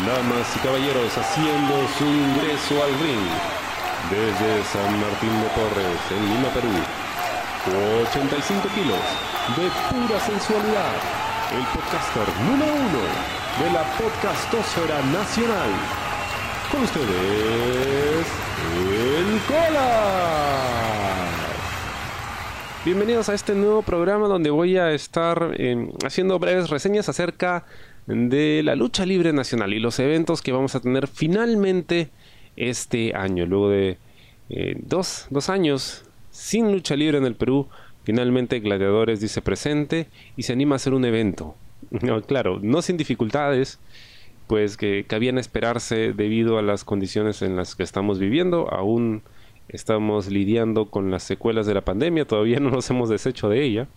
Damas y caballeros haciendo su ingreso al ring desde San Martín de Porres, en Lima, Perú. 85 kilos de pura sensualidad. El podcaster número uno de la podcastosfera nacional. Con ustedes, el Cola. Bienvenidos a este nuevo programa donde voy a estar eh, haciendo breves reseñas acerca la lucha libre nacional y los eventos que vamos a tener finalmente este año. Luego de eh, dos, dos años sin lucha libre en el Perú, finalmente Gladiadores dice presente y se anima a hacer un evento. claro, no sin dificultades, pues que cabían esperarse debido a las condiciones en las que estamos viviendo. Aún estamos lidiando con las secuelas de la pandemia, todavía no nos hemos deshecho de ella.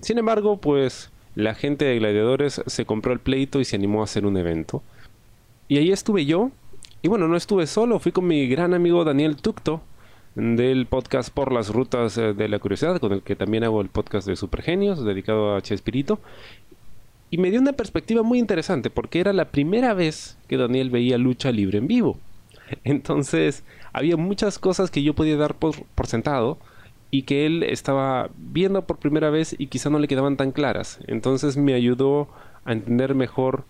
Sin embargo, pues la gente de Gladiadores se compró el pleito y se animó a hacer un evento. Y ahí estuve yo. Y bueno, no estuve solo, fui con mi gran amigo Daniel Tucto del podcast Por las Rutas eh, de la Curiosidad, con el que también hago el podcast de Supergenios, dedicado a Chespirito. Y me dio una perspectiva muy interesante, porque era la primera vez que Daniel veía lucha libre en vivo. Entonces, había muchas cosas que yo podía dar por, por sentado, y que él estaba viendo por primera vez y quizá no le quedaban tan claras. Entonces me ayudó a entender mejor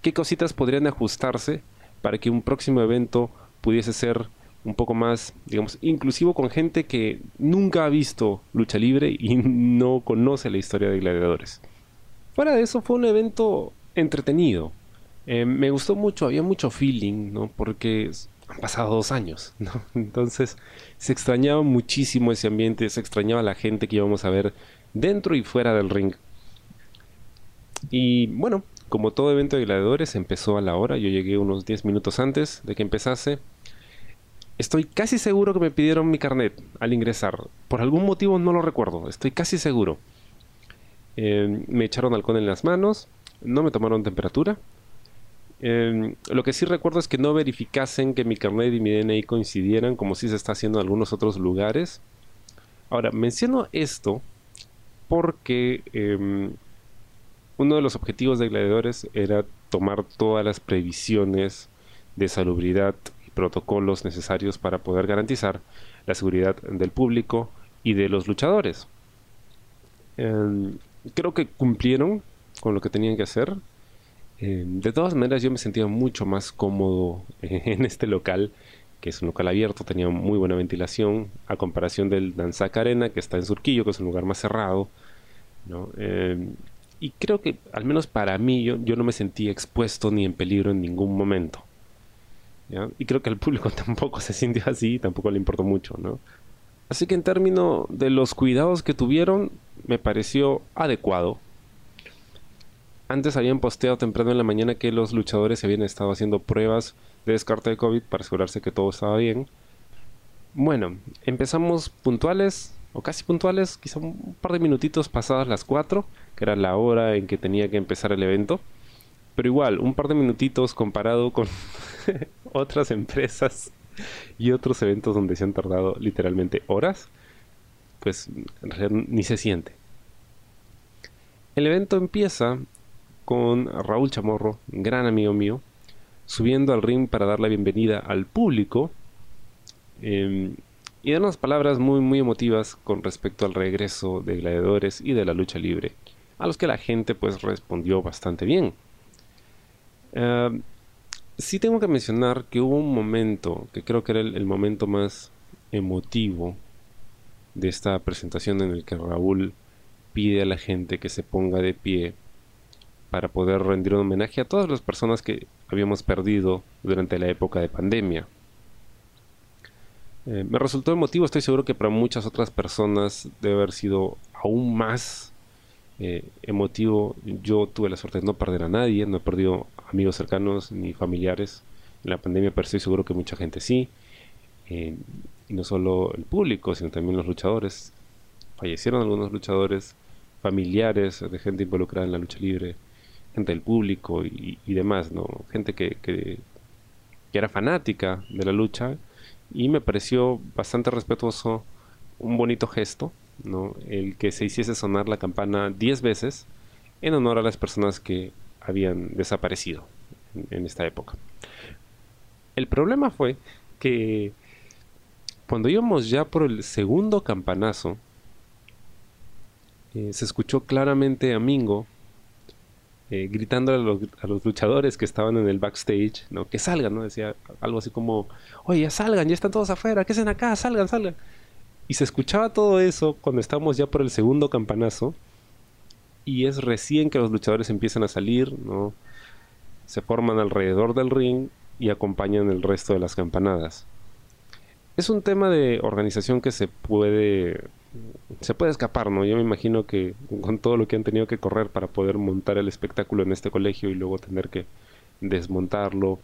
qué cositas podrían ajustarse para que un próximo evento pudiese ser un poco más, digamos, inclusivo con gente que nunca ha visto lucha libre y no conoce la historia de gladiadores. Fuera de eso fue un evento entretenido. Eh, me gustó mucho, había mucho feeling, ¿no? Porque han pasado dos años, ¿no? Entonces se extrañaba muchísimo ese ambiente, se extrañaba la gente que íbamos a ver dentro y fuera del ring. Y bueno, como todo evento de gladiadores, empezó a la hora, yo llegué unos 10 minutos antes de que empezase. Estoy casi seguro que me pidieron mi carnet al ingresar. Por algún motivo no lo recuerdo, estoy casi seguro. Eh, me echaron alcohol en las manos, no me tomaron temperatura, Em, lo que sí recuerdo es que no verificasen que mi carnet y mi DNI coincidieran como si se está haciendo en algunos otros lugares. Ahora, menciono esto porque em, uno de los objetivos de Gladiadores era tomar todas las previsiones de salubridad y protocolos necesarios para poder garantizar la seguridad del público y de los luchadores. Em, creo que cumplieron con lo que tenían que hacer. Eh, de todas maneras, yo me sentía mucho más cómodo en este local, que es un local abierto, tenía muy buena ventilación, a comparación del Danzac Arena, que está en Surquillo, que es un lugar más cerrado. Eh, y creo que, al menos para mí, yo, no me sentí expuesto ni en peligro en ningún momento. Y creo que al público tampoco se sintió así, tampoco le importó mucho. ¿no? Así que en términos de los cuidados que tuvieron, me pareció adecuado antes habían posteado temprano en la mañana que los luchadores habían estado haciendo pruebas de descarte de COVID para asegurarse que todo estaba bien. Bueno, empezamos puntuales, o casi puntuales, quizá un par de minutitos pasadas las 4, que era la hora en que tenía que empezar el evento. Pero igual, un par de minutitos comparado con otras empresas y otros eventos donde se han tardado literalmente horas, pues ni se siente. El evento empieza con Raúl Chamorro, gran amigo mío, subiendo al ring para dar la bienvenida al público em, y dar unas palabras muy, muy emotivas con respecto al regreso de gladiadores y de la lucha libre, a los que la gente pues respondió bastante bien. Em, sí tengo que mencionar que hubo un momento, que creo que era el momento más emotivo de esta presentación en el que Raúl pide a la gente que se ponga de pie para poder rendir un homenaje a todas las personas que habíamos perdido durante la época de pandemia. Eh, me resultó emotivo, estoy seguro que para muchas otras personas debe haber sido aún más eh, emotivo. Yo tuve la suerte de no perder a nadie, no he perdido amigos cercanos ni familiares en la pandemia, pero estoy seguro que mucha gente sí. Eh, y no solo el público, sino también los luchadores. Fallecieron algunos luchadores, familiares de gente involucrada en la lucha libre gente del público y, demás, ¿no? Gente que, que, era fanática de la lucha y me pareció bastante respetuoso, un bonito gesto, ¿no? El que se hiciese sonar la campana 10 veces en honor a las personas que habían desaparecido en esta época. El problema fue que cuando íbamos ya por el segundo campanazo, eh, se escuchó claramente a Mingo eh, gritando a los, luchadores que estaban en el backstage, ¿no? Que salgan, ¿no? Decía algo así como, oye, ya salgan, ya están todos afuera, ¿qué hacen acá? Salgan, salgan. Y se escuchaba todo eso cuando estábamos ya por el segundo campanazo. Y es recién que los luchadores empiezan a salir, ¿no? Se forman alrededor del ring y acompañan el resto de las campanadas. Es un tema de organización que se puede se puede escapar, ¿no? Yo me imagino que con todo lo que han tenido que correr para poder montar el espectáculo en este colegio y luego tener que desmontarlo,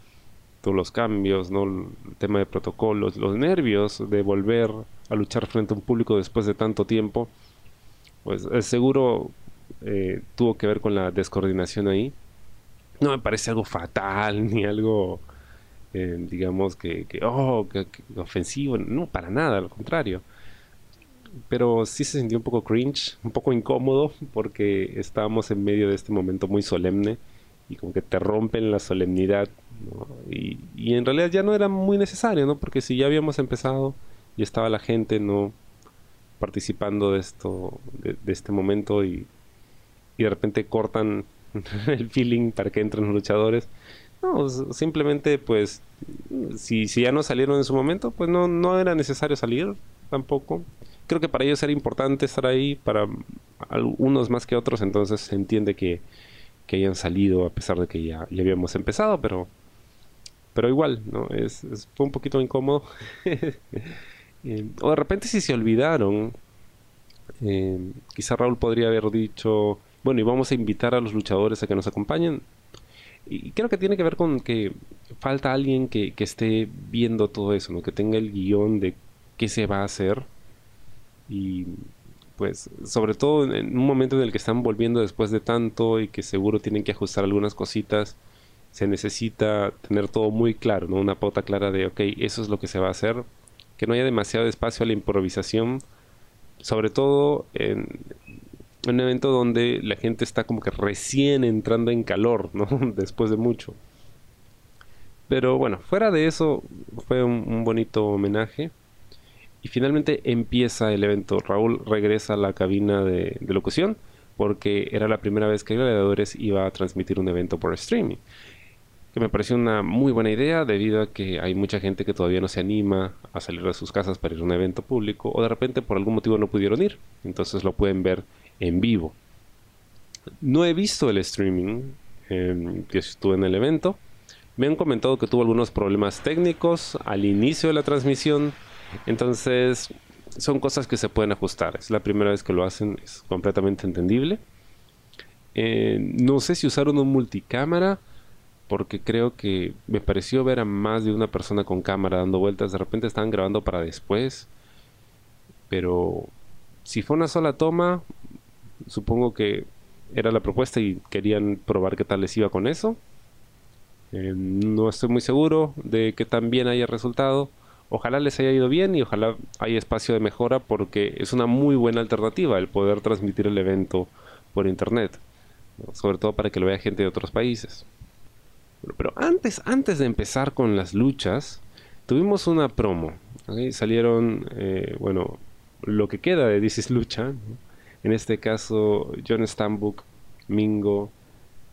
todos los cambios, ¿no? El tema de protocolos, los nervios de volver a luchar frente a un público después de tanto tiempo, pues seguro eh, tuvo que ver con la descoordinación ahí. No me parece algo fatal ni algo, eh, digamos, que, oh, que ofensivo, no, para nada, al contrario pero sí se sintió un poco cringe, un poco incómodo, porque estábamos en medio de este momento muy solemne y como que te rompen la solemnidad, y, en realidad ya no era muy necesario, ¿no? Porque si ya habíamos empezado y estaba la gente, ¿no? Participando de esto, de, este momento y, y de repente cortan el feeling para que entren los luchadores. No, simplemente pues si, si ya no salieron en su momento, pues no, no era necesario salir tampoco creo que para ellos era importante estar ahí, para algunos más que otros, entonces se entiende que, que hayan salido a pesar de que ya, ya habíamos empezado, pero, pero igual, ¿no? Es, fue un poquito incómodo. Eh, o de repente si se olvidaron, eh, quizá Raúl podría haber dicho, bueno, y vamos a invitar a los luchadores a que nos acompañen. Y creo que tiene que ver con que falta alguien que, que esté viendo todo eso, ¿no? que tenga el guion de qué se va a hacer y pues sobre todo en un momento en el que están volviendo después de tanto y que seguro tienen que ajustar algunas cositas, se necesita tener todo muy claro, ¿no? Una pauta clara de, ok, eso es lo que se va a hacer, que no haya demasiado espacio a la improvisación, sobre todo en, un evento donde la gente está como que recién entrando en calor, ¿no? Después de mucho. Pero bueno, fuera de eso, fue un bonito homenaje. Y finalmente empieza el evento. Raúl regresa a la cabina de, locución porque era la primera vez que Gladiadores iba a transmitir un evento por streaming. Que me pareció una muy buena idea debido a que hay mucha gente que todavía no se anima a salir de sus casas para ir a un evento público o de repente por algún motivo no pudieron ir. Entonces lo pueden ver en vivo. No he visto el streaming eh, que estuve en el evento. Me han comentado que tuvo algunos problemas técnicos al inicio de la transmisión entonces, son cosas que se pueden ajustar. Es la primera vez que lo hacen, es completamente entendible. Eh, no sé si usaron un multicámara, porque creo que me pareció ver a más de una persona con cámara dando vueltas. De repente estaban grabando para después. Pero si fue una sola toma, supongo que era la propuesta y querían probar qué tal les iba con eso. Eh, no estoy muy seguro de que tan bien haya resultado ojalá les haya ido bien y ojalá haya espacio de mejora porque es una muy buena alternativa el poder transmitir el evento por internet, sobre todo para que lo vea gente de otros países. pero antes, antes de empezar con las luchas, tuvimos una promo. Salieron, eh, bueno, lo que queda de This Lucha. En este caso, John Stambuk, Mingo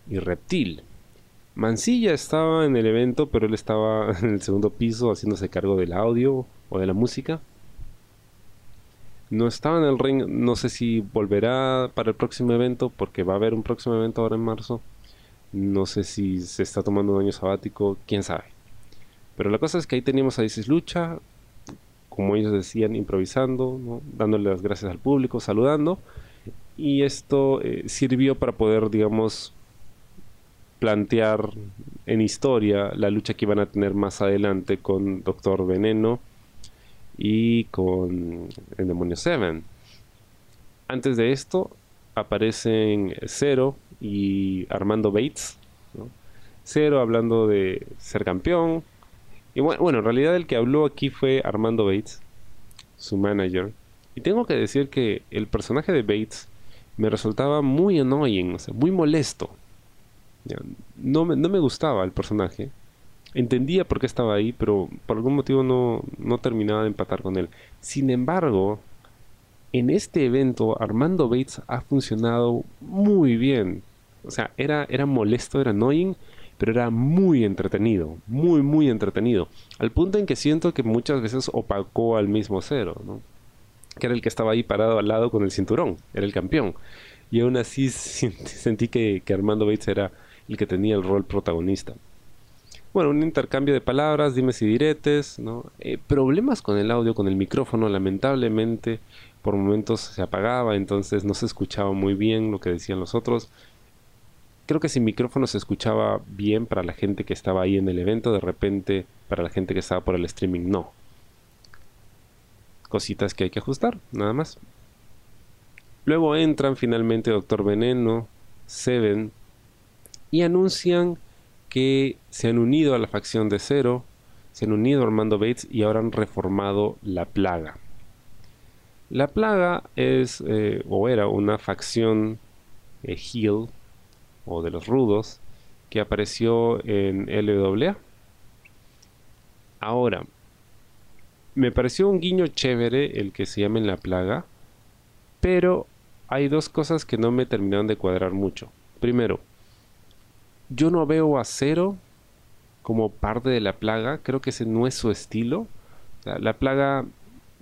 y Reptil. Mancilla estaba en el evento, pero él estaba en el segundo piso haciéndose cargo del audio o de la música. No estaba en el ring, no sé si volverá para el próximo evento, porque va a haber un próximo evento ahora en marzo. No sé si se está tomando un año sabático, quién sabe. Pero la cosa es que ahí teníamos a Isis Lucha, como ellos decían, improvisando, dándole las gracias al público, saludando. Y esto eh, sirvió para poder, digamos, plantear en historia la lucha que iban a tener más adelante con Doctor Veneno y con el Demonio Seven. Antes de esto aparecen Zero y Armando Bates. Zero hablando de ser campeón. Y bueno, bueno, en realidad el que habló aquí fue Armando Bates, su manager. Y tengo que decir que el personaje de Bates me resultaba muy annoying, o sea, muy molesto No me, no me gustaba el personaje. Entendía por qué estaba ahí, pero por algún motivo no, no terminaba de empatar con él. Sin embargo, en este evento Armando Bates ha funcionado muy bien. O sea, era, era molesto, era annoying, pero era muy entretenido, muy, muy entretenido. Al punto en que siento que muchas veces opacó al mismo cero, ¿no? Que era el que estaba ahí parado al lado con el cinturón, era el campeón. Y aún así sentí que, Armando Bates era el que tenía el rol protagonista. Bueno, un intercambio de palabras, dimes y diretes. Eh, problemas con el audio, con el micrófono, lamentablemente por momentos se apagaba, entonces no se escuchaba muy bien lo que decían los otros. Creo que sin micrófono se escuchaba bien para la gente que estaba ahí en el evento, de repente para la gente que estaba por el streaming no. Cositas que hay que ajustar, nada más. Luego entran finalmente Doctor Veneno, Seven, y anuncian que se han unido a la facción de Cero, se han unido a Armando Bates y ahora han reformado la plaga. La plaga es eh, o era una facción eh, o de los rudos que apareció en LWA. Ahora, me pareció un guiño chévere el que se llame La Plaga, pero hay dos cosas que no me terminaron de cuadrar mucho. Primero, yo no veo a Cero como parte de la plaga, creo que ese no es su estilo. la plaga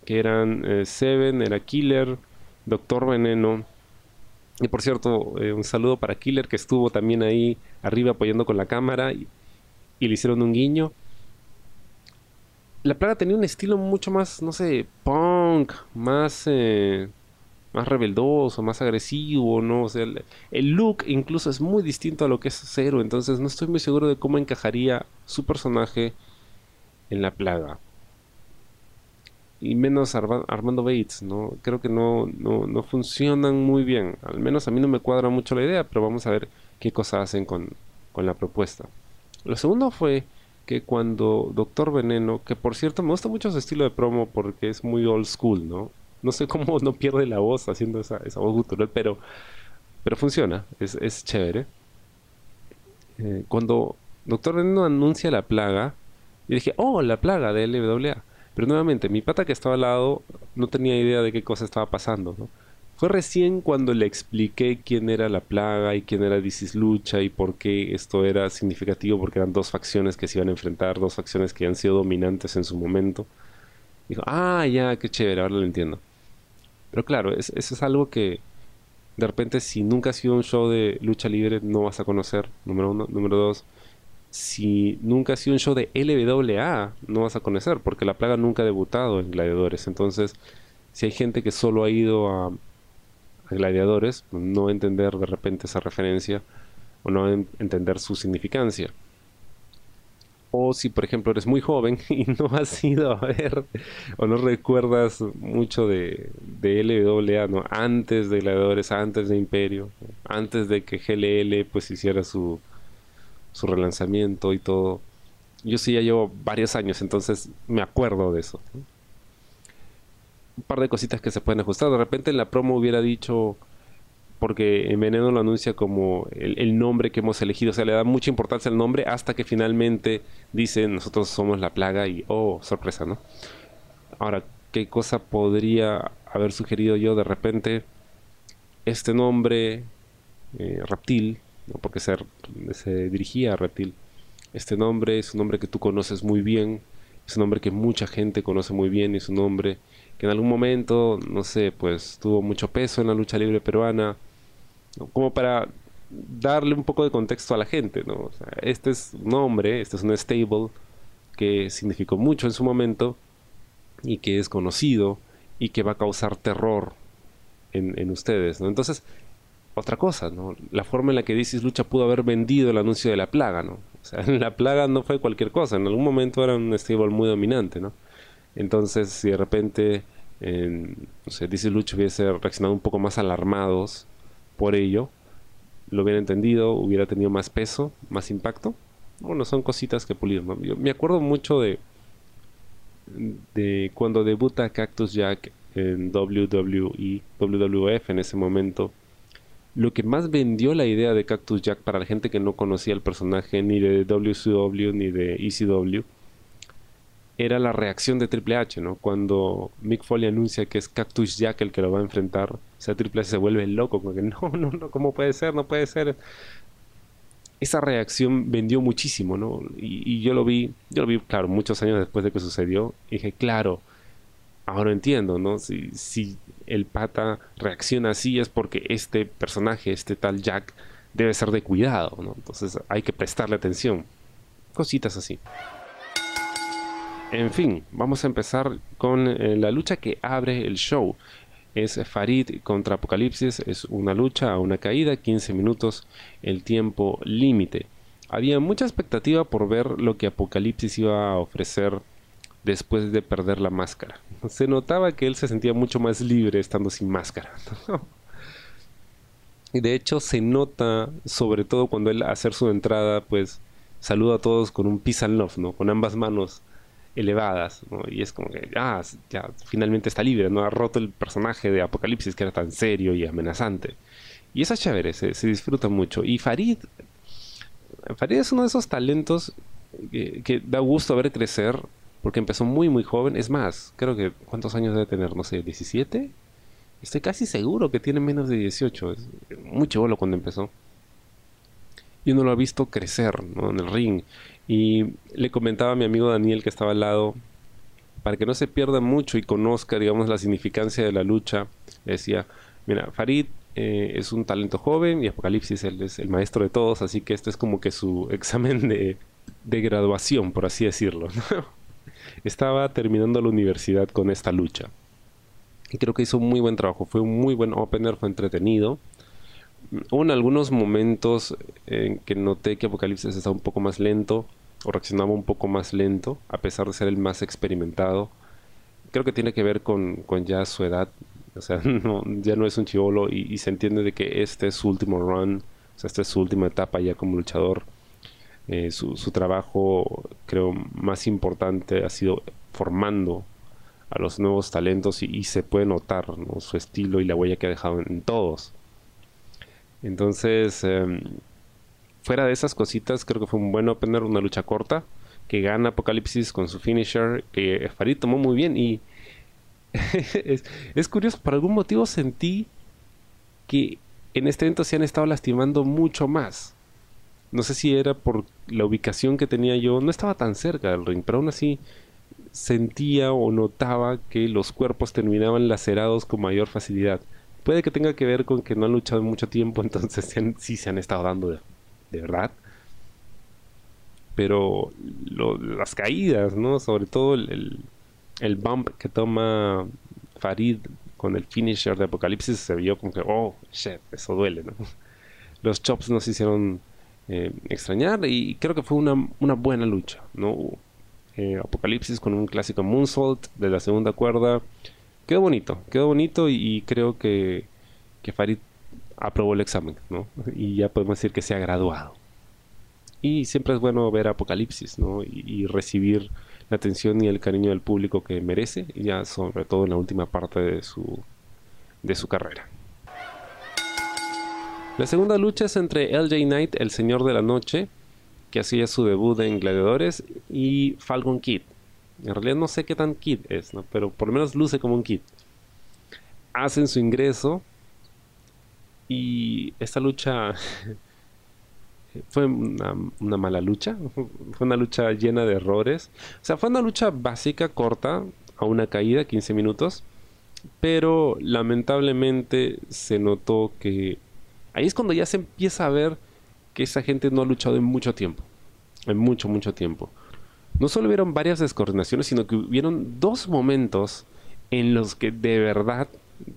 que eran eh, Seven, era Killer, Doctor Veneno. Y por cierto, eh, un saludo para Killer que estuvo también ahí arriba apoyando con la cámara y, le hicieron un guiño. La plaga tenía un estilo mucho más, no sé, punk, más, eh, más rebeldoso, más agresivo, ¿no? O sea, el, look incluso es muy distinto a lo que es Zero, entonces no estoy muy seguro de cómo encajaría su personaje en la plaga y menos Armando Bates, ¿no? Creo que no, no, funcionan muy bien. Al menos a mí no me cuadra mucho la idea, pero vamos a ver qué cosas hacen con, la propuesta. Lo segundo fue que cuando Doctor Veneno, que por cierto me gusta mucho su estilo de promo porque es muy old school, ¿no? No sé cómo no pierde la voz haciendo esa, esa voz gutural, pero, pero funciona, es, es chévere. Eh, cuando Doctor Veneno anuncia la plaga, yo dije, oh, la plaga de LWA. Pero nuevamente, mi pata que estaba al lado no tenía idea de qué cosa estaba pasando. Fue recién cuando le expliqué quién era la plaga y quién era Disis Lucha y por qué esto era significativo, porque eran dos facciones que se iban a enfrentar, dos facciones que han sido dominantes en su momento. Dijo, ah, ya, qué chévere, ahora lo entiendo. Pero claro, eso es algo que de repente si nunca has sido un show de lucha libre no vas a conocer, número uno. Número dos, si nunca has sido un show de LWA, no vas a conocer, porque la plaga nunca ha debutado en Gladiadores. Entonces, si hay gente que solo ha ido a, Gladiadores, no entender de repente esa referencia o no entender su significancia. O si, por ejemplo, eres muy joven y no has ido a ver o no recuerdas mucho de, de LWA, ¿no? antes de Gladiadores, antes de Imperio, antes de que GLL pues hiciera su, su relanzamiento y todo. Yo sí ya llevo varios años, entonces me acuerdo de eso. Un par de cositas que se pueden ajustar. De repente en la promo hubiera dicho, porque en Veneno lo anuncia como el, nombre que hemos elegido, o sea, le da mucha importancia al nombre hasta que finalmente dicen nosotros somos la plaga y, oh, sorpresa, ¿no? Ahora, ¿qué cosa podría haber sugerido yo de repente? Este nombre, eh, reptil, porque se, se dirigía a Reptil. Este nombre es un nombre que tú conoces muy bien, es un nombre que mucha gente conoce muy bien, es un nombre que en algún momento, no sé, pues tuvo mucho peso en la lucha libre peruana, como para darle un poco de contexto a la gente, ¿no? este es un nombre, este es un stable que significó mucho en su momento y que es conocido y que va a causar terror en, ustedes, ¿no? Entonces, otra cosa, ¿no? La forma en la que Dices Lucha pudo haber vendido el anuncio de la plaga, ¿no? O sea, la plaga no fue cualquier cosa, en algún momento era un stable muy dominante, ¿no? Entonces, si de repente, DC Lucha hubiese reaccionado un poco más alarmados por ello, lo hubiera entendido, hubiera tenido más peso, más impacto. Bueno, son cositas que pulir, ¿no? Yo me acuerdo mucho de, de cuando debuta Cactus Jack en WWE, WWF en ese momento lo que más vendió la idea de Cactus Jack para la gente que no conocía el personaje ni de WCW ni de ECW era la reacción de Triple H, ¿no? Cuando Mick Foley anuncia que es Cactus Jack el que lo va a enfrentar, sea, Triple se vuelve loco, como que no, no, no, ¿cómo puede ser? No puede ser. Esa reacción vendió muchísimo, ¿no? Y, yo lo vi, yo lo vi, claro, muchos años después de que sucedió, y dije, claro, ahora entiendo, ¿no? Si, si el pata reacciona así es porque este personaje, este tal Jack, debe ser de cuidado, ¿no? Entonces hay que prestarle atención. Cositas así. En fin, vamos a empezar con eh, la lucha que abre el show. Es Farid contra Apocalipsis, es una lucha a una caída, 15 minutos, el tiempo límite. Había mucha expectativa por ver lo que Apocalipsis iba a ofrecer después de perder la máscara. Se notaba que él se sentía mucho más libre estando sin máscara. y de hecho se nota, sobre todo cuando él hacer su entrada, pues saluda a todos con un peace and love, ¿no? Con ambas manos elevadas, Y es como que, ah, ya finalmente está libre, ¿no? Ha roto el personaje de Apocalipsis que era tan serio y amenazante. Y eso es chévere, se, disfruta mucho. Y Farid, Farid es uno de esos talentos que, da gusto ver crecer, porque empezó muy, muy joven. Es más, creo que, ¿cuántos años debe tener? No sé, ¿17? Estoy casi seguro que tiene menos de 18. Es muy chivolo cuando empezó. Y uno lo ha visto crecer, ¿no? En el ring. Y le comentaba a mi amigo Daniel que estaba al lado, para que no se pierda mucho y conozca, digamos, la significancia de la lucha, le decía, mira, Farid eh, es un talento joven y Apocalipsis es el maestro de todos, así que este es como que su examen de, de graduación, por así decirlo. Estaba terminando la universidad con esta lucha. Y creo que hizo un muy buen trabajo, fue un muy buen opener, fue entretenido. Hubo algunos momentos en que noté que Apocalipsis estaba un poco más lento o reaccionaba un poco más lento, a pesar de ser el más experimentado. Creo que tiene que ver con, ya su edad. O sea, ya no es un chivolo y, se entiende de que este es su último run, o sea, esta es su última etapa ya como luchador. Eh, su, trabajo, creo, más importante ha sido formando a los nuevos talentos y, se puede notar su estilo y la huella que ha dejado en todos. Entonces, em, fuera de esas cositas, creo que fue un buen opener, una lucha corta, que gana Apocalipsis con su finisher, que Farid tomó muy bien y es, curioso, por algún motivo sentí que en este evento se han estado lastimando mucho más. No sé si era por la ubicación que tenía yo, no estaba tan cerca del ring, pero aún así sentía o notaba que los cuerpos terminaban lacerados con mayor facilidad. Puede que tenga que ver con que no han luchado mucho tiempo, entonces sí se han estado dando de, verdad. Pero las caídas, ¿no? Sobre todo el, bump que toma Farid con el finisher de Apocalipsis se vio como que, oh, shit, eso duele, ¿no? Los chops nos hicieron eh, extrañar y creo que fue una, una buena lucha, ¿no? Eh, Apocalipsis con un clásico moonsault de la segunda cuerda quedó bonito, quedó bonito y, creo que, que, Farid aprobó el examen, ¿no? Y ya podemos decir que se ha graduado. Y siempre es bueno ver Apocalipsis, ¿no? Y, recibir la atención y el cariño del público que merece, y ya sobre todo en la última parte de su, de su carrera. La segunda lucha es entre LJ Knight, el Señor de la Noche, que hacía su debut en Gladiadores, y Falcon Kid, en realidad no sé qué tan kid es. Pero por lo menos luce como un kid. Hacen su ingreso y esta lucha fue una, mala lucha. Fue una lucha llena de errores. O sea, fue una lucha básica, corta, a una caída, 15 minutos. Pero lamentablemente se notó que ahí es cuando ya se empieza a ver que esa gente no ha luchado en mucho tiempo. En mucho, mucho tiempo no solo hubieron varias descoordinaciones, sino que hubieron dos momentos en los que de verdad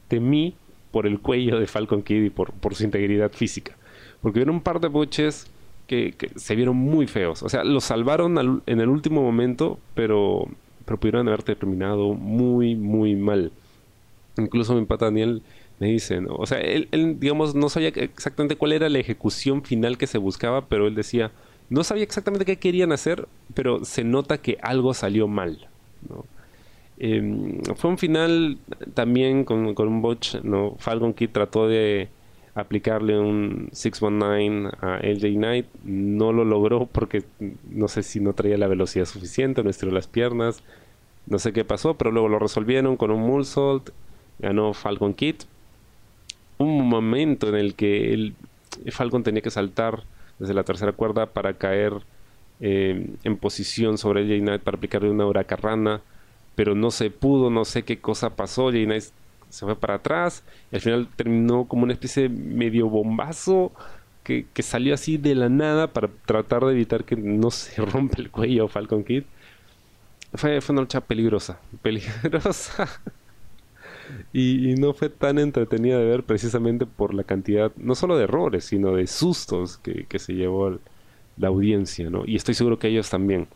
temí por el cuello de Falcon Kid y por, su integridad física. Porque hubieron un par de boches que, se vieron muy feos. O sea, los salvaron en el último momento, pero, pero pudieron haber terminado muy, muy mal. Incluso mi pata Daniel me dice, o sea, él, digamos, no sabía exactamente cuál era la ejecución final que se buscaba, pero él decía, no sabía exactamente qué querían hacer, pero se nota que algo salió mal. Em, fue un final también con, un botch. ¿no? Falcon Kid trató de, aplicarle un 619 a LJ Knight. No lo logró porque no sé si no traía la velocidad suficiente, no estiró las piernas. No sé qué pasó, pero luego lo resolvieron con un Moonsault. Ganó Falcon Kid. Un momento en el que el Falcon tenía que saltar desde la tercera cuerda para caer eh, en posición sobre LJ Knight para aplicarle una huracarrana. Pero no se pudo, no sé qué cosa pasó. LJ Knight se fue para atrás y al final terminó como una especie de medio bombazo que, salió así de la nada para tratar de evitar que no se rompa el cuello Falcon Kid. Fue, fue una lucha peligrosa, peligrosa. Y, no fue tan entretenida de ver precisamente por la cantidad, no solo de errores, sino de sustos que, se llevó la audiencia, ¿no? Y estoy seguro que ellos también.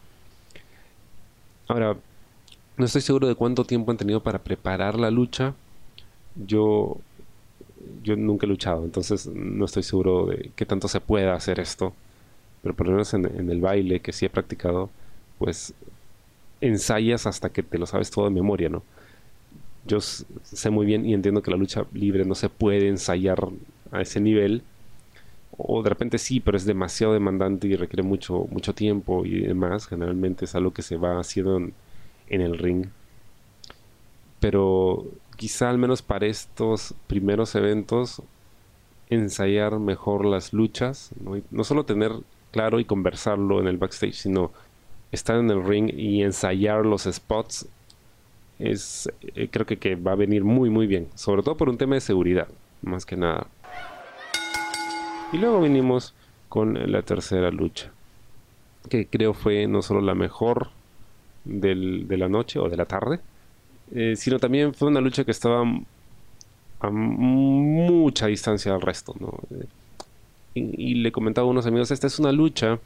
Ahora, no estoy seguro de cuánto tiempo han tenido para preparar la lucha, yo, yo nunca he luchado, entonces no estoy seguro de qué tanto se pueda hacer esto. Pero por lo menos en, el baile que sí he practicado, pues ensayas hasta que te lo sabes todo de memoria, ¿no? Yo sé muy bien y entiendo que la lucha libre no se puede ensayar a ese nivel. O de repente sí, pero es demasiado demandante y requiere mucho, mucho tiempo y demás. Generalmente es algo que se va haciendo en el ring. Pero quizá al menos para estos primeros eventos ensayar mejor las luchas, ¿no? solo tener claro y conversarlo en el backstage, sino estar en el ring y ensayar los spots es eh, creo que, va a venir muy muy bien, sobre todo por un tema de seguridad, más que nada. Y luego vinimos con la tercera lucha, que creo fue no solo la mejor de la noche o de la tarde, eh, sino también fue una lucha que estaba a mucha distancia del resto. Eh, y, le comentaba a unos amigos, esta es una lucha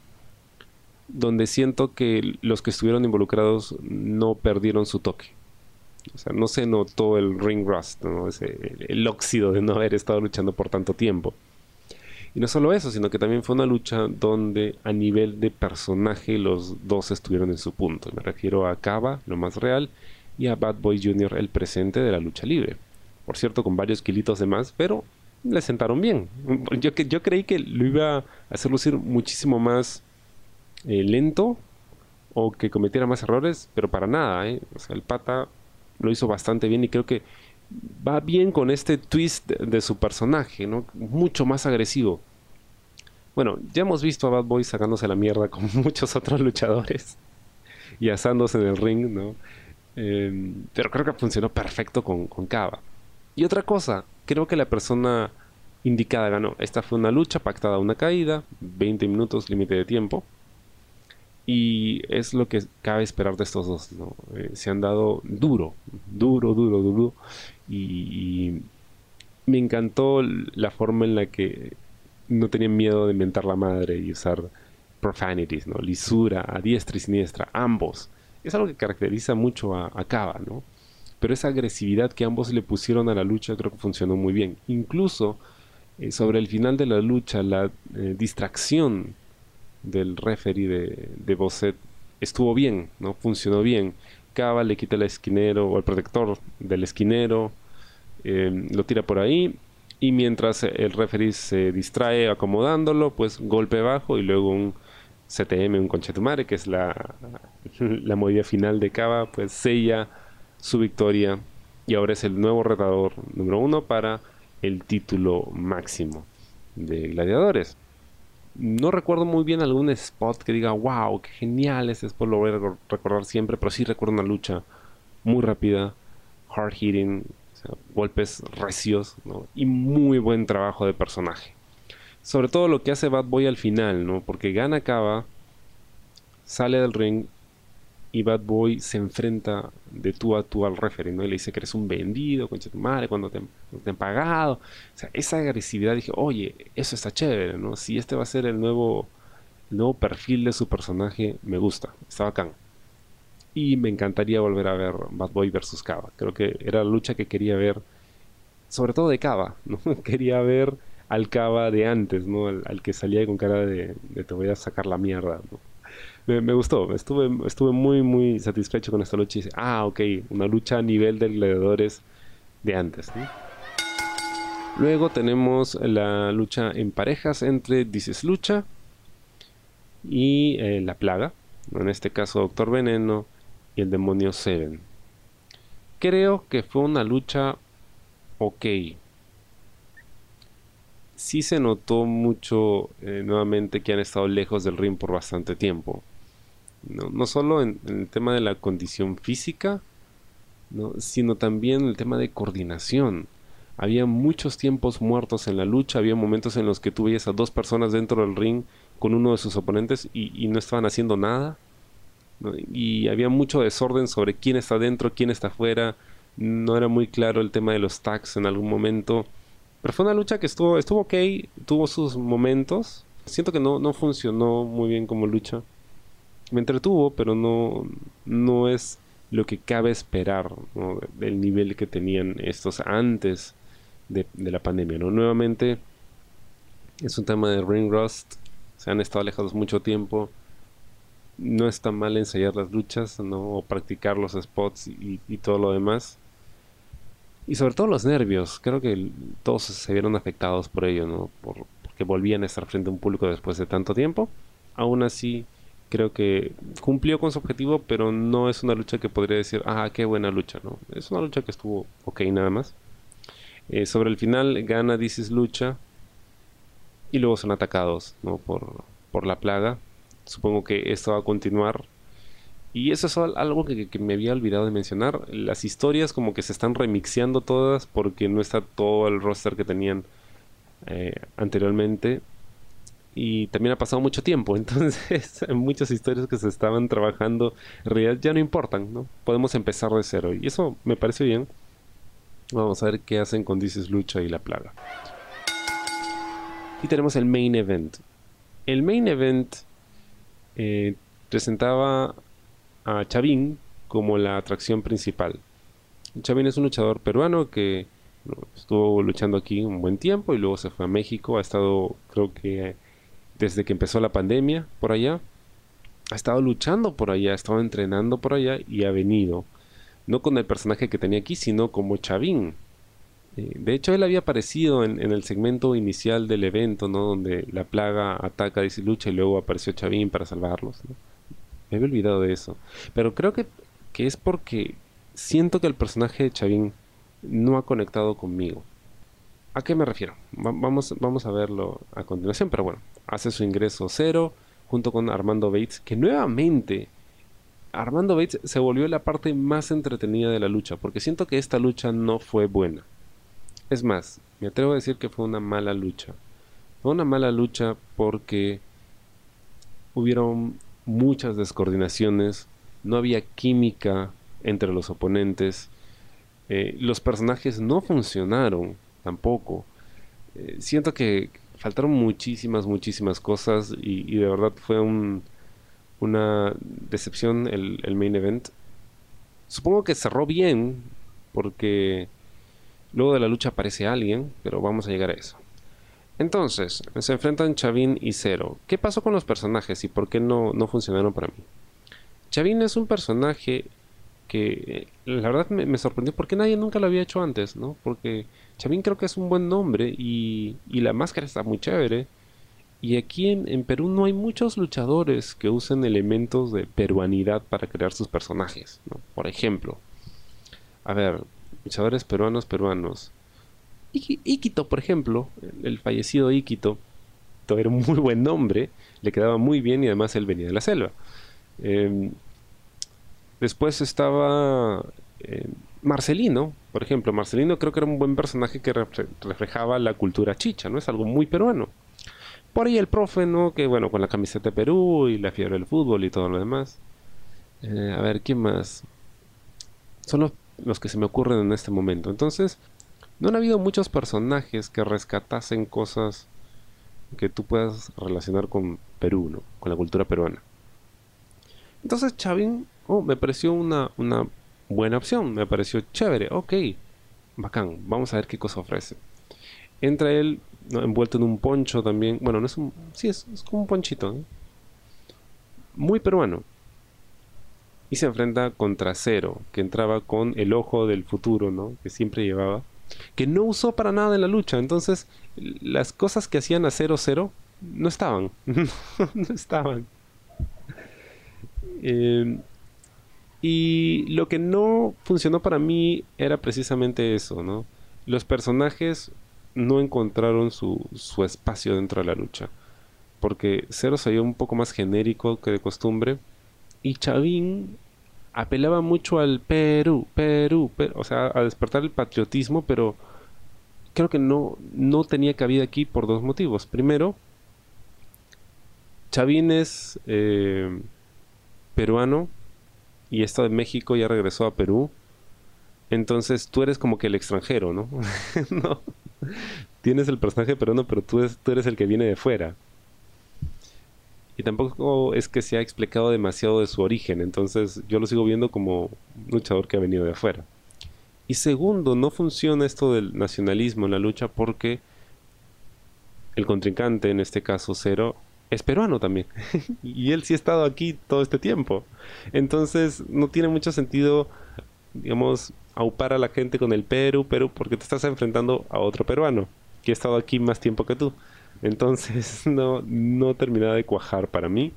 donde siento que los que estuvieron involucrados no perdieron su toque. O sea, no se notó el ring rust, el óxido de no haber estado luchando por tanto tiempo. Y no solo eso, sino que también fue una lucha donde a nivel de personaje los dos estuvieron en su punto. Me refiero a Kaba, lo más real, y a Bad Boy Jr. el presente de la lucha libre. Por cierto, con varios kilitos de más, pero le sentaron bien. Yo, yo creí que lo iba a hacer lucir muchísimo más eh, lento o que cometiera más errores, pero para nada. ¿eh? O sea, el pata lo hizo bastante bien y creo que va bien con este twist de, su personaje, ¿no? Mucho más agresivo. Bueno, ya hemos visto a Bad Boy sacándose la mierda con muchos otros luchadores y asándose en el ring, ¿no? Em, pero creo que funcionó perfecto con, con Cava. Y otra cosa, creo que la persona indicada ganó. Esta fue una lucha pactada, una caída, 20 minutos límite de tiempo. Y es lo que cabe esperar de estos dos. Eh, se han dado duro, duro, duro, duro. Y, me encantó la forma en la que no tenían miedo de inventar la madre y usar profanities, ¿no? lisura a diestra y siniestra, ambos es algo que caracteriza mucho a, a ¿no? Pero esa agresividad que ambos le pusieron a la lucha creo que funcionó muy bien. Incluso eh, sobre el final de la lucha, la eh, distracción del referee de, de Bosset estuvo bien, ¿no? Funcionó bien. Cava le quita el esquinero o el protector del esquinero, eh, lo tira por ahí y mientras el referee se distrae acomodándolo, pues golpe bajo y luego un CTM, un conchetumare, que es la, la movida final de Cava, pues sella su victoria y ahora es el nuevo retador número uno para el título máximo de gladiadores. No recuerdo muy bien algún spot que diga, wow, qué genial ese spot, lo voy a recordar siempre, pero sí recuerdo una lucha muy rápida, hard hitting, golpes recios y muy buen trabajo de personaje. Sobre todo lo que hace Bad Boy al final, ¿no? Porque gana Cava, sale del ring y Bad Boy se enfrenta de tú a tú al ¿no? Y le dice que eres un vendido, concha tu madre, cuando te, han pagado. O sea, esa agresividad, dije, oye, eso está chévere, ¿no? Si este va a ser el nuevo, nuevo perfil de su personaje, me gusta, está bacán. Y me encantaría volver a ver Bad Boy versus Cava. Creo que era la lucha que quería ver, sobre todo de Cava, ¿no? quería ver al Cava de antes, ¿no? Al, que salía con cara de, te voy a sacar la mierda, Me, gustó, estuve, estuve muy, muy satisfecho con esta lucha y ah, ok, una lucha a nivel de gladiadores de antes, Luego tenemos la lucha en parejas entre Dices Lucha y eh, La Plaga. En este caso Doctor Veneno y el demonio Seven. Creo que fue una lucha ok. Sí se notó mucho eh, nuevamente que han estado lejos del ring por bastante tiempo. No, solo en, el tema de la condición física, sino también en el tema de coordinación. Había muchos tiempos muertos en la lucha, había momentos en los que tú veías a dos personas dentro del ring con uno de sus oponentes y, no estaban haciendo nada. Y había mucho desorden sobre quién está dentro, quién está afuera. No era muy claro el tema de los tags en algún momento. Pero fue una lucha que estuvo, estuvo ok, tuvo sus momentos. Siento que no, no funcionó muy bien como lucha. Me entretuvo, pero no, no es lo que cabe esperar del nivel que tenían estos antes de, la pandemia. ¿no? Nuevamente es un tema de ring rust. Se han estado alejados mucho tiempo. No está mal ensayar las luchas, ¿no? O practicar los spots y, todo lo demás. Y sobre todo los nervios. Creo que todos se vieron afectados por ello, ¿no? Por, porque volvían a estar frente a un público después de tanto tiempo. Aún así, creo que cumplió con su objetivo, pero no es una lucha que podría decir, ah, qué buena lucha, ¿no? Es una lucha que estuvo ok nada más. Eh, sobre el final gana Dices Lucha y luego son atacados ¿no? por, por la plaga. Supongo que esto va a continuar. Y eso es algo que, me había olvidado de mencionar. Las historias como que se están remixeando todas porque no está todo el roster que tenían eh, anteriormente. Y también ha pasado mucho tiempo, entonces muchas historias que se estaban trabajando en realidad ya no importan, ¿no? Podemos empezar de cero y eso me parece bien. Vamos a ver qué hacen con Dices Lucha y La Plaga. Y tenemos el main event. El main event eh, presentaba a Chavín como la atracción principal. Chavín es un luchador peruano que estuvo luchando aquí un buen tiempo y luego se fue a México. Ha estado, creo que desde que empezó la pandemia por allá. Ha estado luchando por allá, ha estado entrenando por allá y ha venido no con el personaje que tenía aquí, sino como Chavín. Eh, de hecho, él había aparecido en, el segmento inicial del evento, ¿no? Donde la plaga ataca, dice lucha y luego apareció Chavín para salvarlos. Me había olvidado de eso. Pero creo que, que es porque siento que el personaje de Chavín no ha conectado conmigo. ¿A qué me refiero? vamos, vamos a verlo a continuación, pero bueno, hace su ingreso cero junto con Armando Bates, que nuevamente Armando Bates se volvió la parte más entretenida de la lucha, porque siento que esta lucha no fue buena. Es más, me atrevo a decir que fue una mala lucha. Fue una mala lucha porque hubieron muchas descoordinaciones, no había química entre los oponentes, eh, los personajes no funcionaron tampoco. Eh, siento que faltaron muchísimas, muchísimas cosas y de verdad fue un, una decepción el, main event. Supongo que cerró bien, porque luego de la lucha aparece alguien, pero vamos a llegar a eso. Entonces, se enfrentan Chavin y Zero. ¿Qué pasó con los personajes y por qué no, no funcionaron para mí? Chavin es un personaje que la verdad me, sorprendió porque nadie nunca lo había hecho antes, ¿no? Porque Chavin creo que es un buen nombre y, y la máscara está muy chévere. Y aquí en, Perú no hay muchos luchadores que usen elementos de peruanidad para crear sus personajes. Por ejemplo, a ver, luchadores peruanos peruanos. Iquito, por ejemplo, el, fallecido Iquito, era un muy buen nombre, le quedaba muy bien y además él venía de la selva. Em, después estaba eh, Marcelino, por ejemplo. Marcelino creo que era un buen personaje que reflejaba la cultura chicha, ¿no? Es algo muy peruano. Por ahí el profe, ¿no? Que bueno, con la camiseta de Perú y la fiebre del fútbol y todo lo demás. Eh, a ver, ¿quién más? Son los, que se me ocurren en este momento. Entonces, no han habido muchos personajes que rescatasen cosas que tú puedas relacionar con Perú, ¿no? Con la cultura peruana. Entonces, Chavín, oh, me pareció una, una buena opción. Me pareció chévere. Ok, bacán. Vamos a ver qué cosa ofrece. Entra él envuelto en un poncho también. Bueno, no es un. Sí, es, como un ponchito. Muy peruano. Y se enfrenta contra Cero, que entraba con el ojo del futuro, ¿no? Que siempre llevaba. que no usó para nada en la lucha. Entonces, las cosas que hacían a 0-0 no estaban. no estaban. Eh, y lo que no funcionó para mí era precisamente eso, ¿no? Los personajes no encontraron su, su espacio dentro de la lucha. Porque Zero se un poco más genérico que de costumbre. Y Chavín apelaba mucho al Perú, Perú, o sea, a despertar el patriotismo, pero creo que no, no tenía cabida aquí por dos motivos. Primero, Chavín es eh, peruano y esto de México ya regresó a Perú. Entonces tú eres como que el extranjero, ¿no? no. Tienes el personaje peruano, pero tú, tú eres el que viene de fuera. Y tampoco es que se ha explicado demasiado de su origen, entonces yo lo sigo viendo como un luchador que ha venido de afuera. Y segundo, no funciona esto del nacionalismo en la lucha porque el contrincante, en este caso Cero, es peruano también. y él sí ha estado aquí todo este tiempo. Entonces no tiene mucho sentido, digamos, aupar a la gente con el Perú, Perú, porque te estás enfrentando a otro peruano que ha estado aquí más tiempo que tú. Entonces no, no terminaba de cuajar para mí.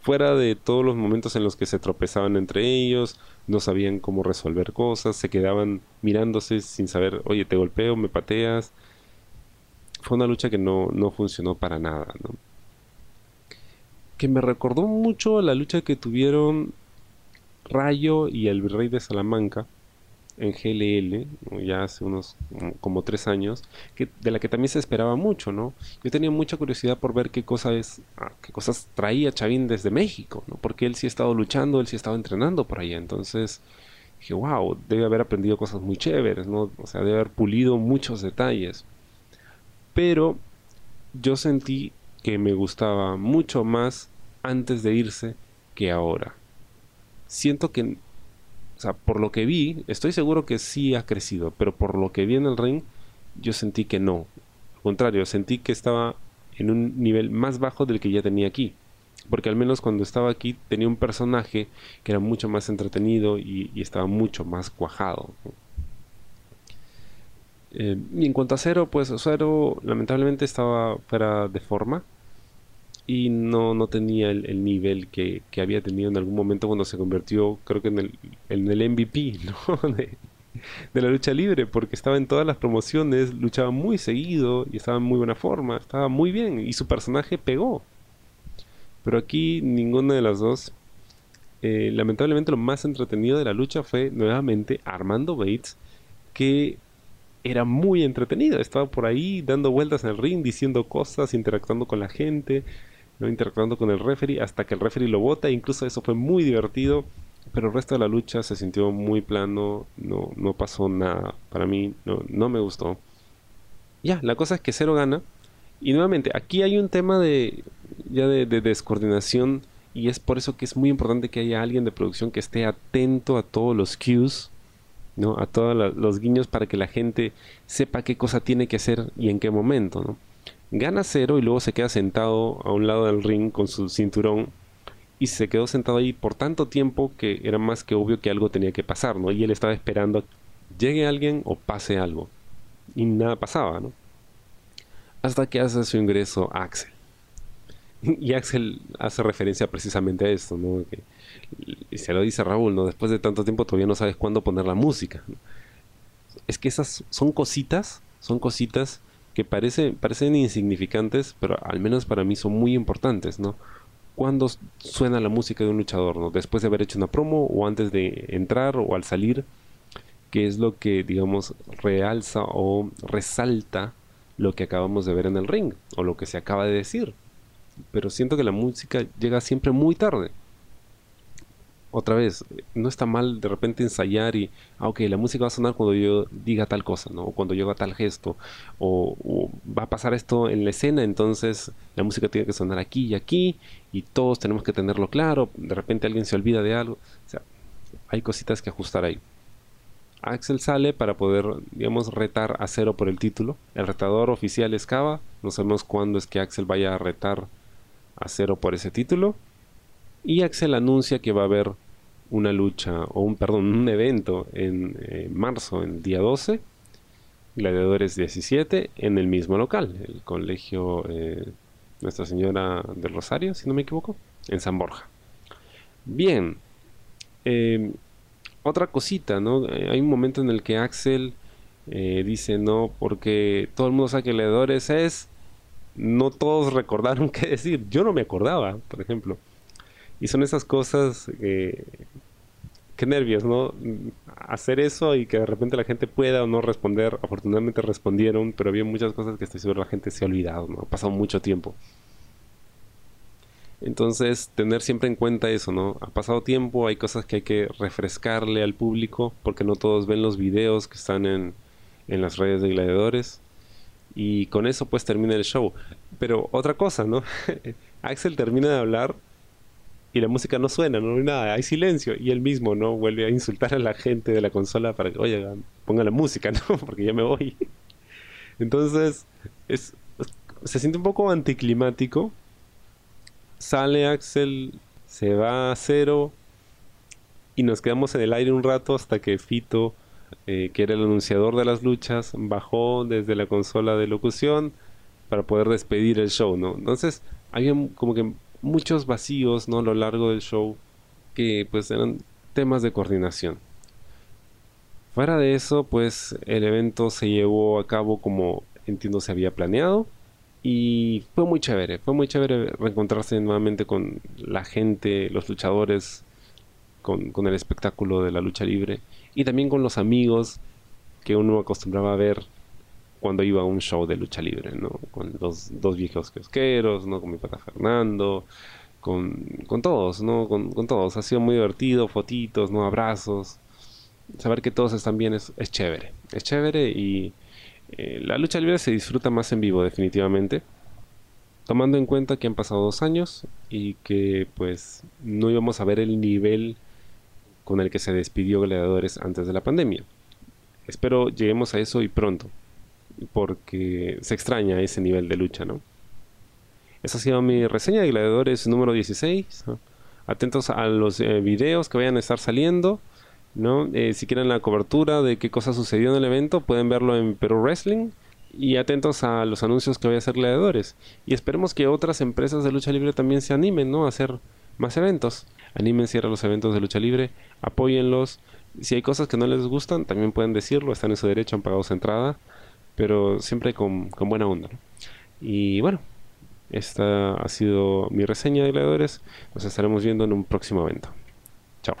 Fuera de todos los momentos en los que se tropezaban entre ellos, no sabían cómo resolver cosas, se quedaban mirándose sin saber, oye, te golpeo, me pateas. Fue una lucha que no, no funcionó para nada, ¿no? Que me recordó mucho la lucha que tuvieron Rayo y el Virrey de Salamanca en GLL, ya hace unos como tres años, que, de la que también se esperaba mucho, ¿no? Yo tenía mucha curiosidad por ver qué cosas, ah, qué cosas traía Chavín desde México, ¿no? Porque él sí ha estado luchando, él sí ha estado entrenando por allá, entonces dije, wow, debe haber aprendido cosas muy chéveres, ¿no? O sea, debe haber pulido muchos detalles. Pero yo sentí que me gustaba mucho más antes de irse que ahora. Siento que, o sea, por lo que vi, estoy seguro que sí ha crecido, pero por lo que vi en el ring, yo sentí que no. Al contrario, sentí que estaba en un nivel más bajo del que ya tenía aquí. Porque al menos cuando estaba aquí tenía un personaje que era mucho más entretenido y, estaba mucho más cuajado. Eh, y en cuanto a Cero, pues Cero lamentablemente estaba fuera de forma y no, no tenía el, nivel que, había tenido en algún momento cuando se convirtió, creo que en el, en el MVP de, la lucha libre, porque estaba en todas las promociones, luchaba muy seguido y estaba en muy buena forma, estaba muy bien y su personaje pegó. Pero aquí ninguna de las dos. Eh, lamentablemente lo más entretenido de la lucha fue nuevamente Armando Bates, que era muy entretenido, estaba por ahí dando vueltas en el ring, diciendo cosas, interactuando con la gente ¿no? interactuando con el referee hasta que el referee lo bota. Incluso eso fue muy divertido, pero el resto de la lucha se sintió muy plano, no, no pasó nada. Para mí no, no me gustó. Ya, la cosa es que Cero gana. Y nuevamente, aquí hay un tema de ya de, descoordinación y es por eso que es muy importante que haya alguien de producción que esté atento a todos los cues, ¿no? A todos los guiños para que la gente sepa qué cosa tiene que hacer y en qué momento. Gana cero y luego se queda sentado a un lado del ring con su cinturón y se quedó sentado ahí por tanto tiempo que era más que obvio que algo tenía que pasar, ¿no? Y él estaba esperando llegue alguien o pase algo. Y nada pasaba, ¿no? Hasta que hace su ingreso Axel. Y Axel hace referencia precisamente a esto, ¿no? se lo dice Raúl, ¿no? Después de tanto tiempo todavía no sabes cuándo poner la música. Es que esas son cositas, son cositas que parece, parecen insignificantes, pero al menos para mí son muy importantes, ¿no? Cuando suena la música de un luchador, ¿no? Después de haber hecho una promo o antes de entrar o al salir, que es lo que, digamos, realza o resalta lo que acabamos de ver en el ring o lo que se acaba de decir. Pero siento que la música llega siempre muy tarde otra vez, no está mal de repente ensayar y, ah, ok, la música va a sonar cuando yo diga tal cosa, ¿no? O cuando yo haga tal gesto, o, va a pasar esto en la escena, entonces la música tiene que sonar aquí y aquí, y todos tenemos que tenerlo claro, de repente alguien se olvida de algo, o sea, hay cositas que ajustar ahí. Axel sale para poder, digamos, retar a cero por el título. El retador oficial es Cava, no sabemos cuándo es que Axel vaya a retar a cero por ese título. Y Axel anuncia que va a haber una lucha, o un, perdón, un evento en marzo, en día 12, Gladiadores 17 en el mismo local, el colegio eh, Nuestra Señora del Rosario, si no me equivoco, en San Borja. Bien, eh, otra cosita, ¿no? Eh, hay un momento en el que Axel dice, no, porque todo el mundo sabe que Gladiadores es, no todos recordaron qué decir, yo no me acordaba, por ejemplo. Y son esas cosas que qué nervios, ¿no? Hacer eso y que de repente la gente pueda o no responder. Afortunadamente respondieron, pero había muchas cosas que estoy seguro la gente se ha olvidado, ¿no? Ha pasado mucho tiempo. Entonces, tener siempre en cuenta eso, ¿no? Ha pasado tiempo, hay cosas que hay que refrescarle al público, porque no todos ven los videos que están en, en las redes de gladiadores. Y con eso pues termina el show. Pero otra cosa, ¿no? Axel termina de hablar y la música no suena, no hay nada, hay silencio. Y él mismo, ¿no? Vuelve a insultar a la gente de la consola para que, oye, ponga la música, ¿no? Porque ya me voy. Entonces, es, se siente un poco anticlimático. Sale Axel, se va a cero y nos quedamos en el aire un rato hasta que Fito, eh, que era el anunciador de las luchas, bajó desde la consola de locución para poder despedir el show, ¿no? Entonces, había como que muchos vacíos ¿no? a lo largo del show que pues eran temas de coordinación. Fuera de eso, pues el evento se llevó a cabo como entiendo se había planeado y fue muy chévere, fue muy chévere reencontrarse nuevamente con la gente, los luchadores, con, con el espectáculo de la lucha libre y también con los amigos que uno acostumbraba a ver cuando iba a un show de lucha libre, ¿no? Con los dos viejos kiosqueros, ¿no? Con mi pata Fernando, con, con todos, ¿no? Con, con, todos. Ha sido muy divertido, fotitos, ¿no? Abrazos. Saber que todos están bien es, es chévere. Es chévere y eh, la lucha libre se disfruta más en vivo, definitivamente. Tomando en cuenta que han pasado dos años y que pues no íbamos a ver el nivel con el que se despidió Gladiadores antes de la pandemia. Espero lleguemos a eso y pronto porque se extraña ese nivel de lucha, ¿no? Esa ha sido mi reseña de Gladiadores número 16. Atentos a los eh, videos que vayan a estar saliendo. ¿no? Eh, si quieren la cobertura de qué cosa sucedió en el evento, pueden verlo en Perú Wrestling. Y atentos a los anuncios que vaya a hacer Gladiadores. Y esperemos que otras empresas de lucha libre también se animen ¿no? a hacer más eventos. Anímense a los eventos de lucha libre, apóyenlos. Si hay cosas que no les gustan, también pueden decirlo, están en su derecho, han pagado su entrada pero siempre con, buena onda. Y bueno, esta ha sido mi reseña de gladiadores. Nos estaremos viendo en un próximo evento. Chao.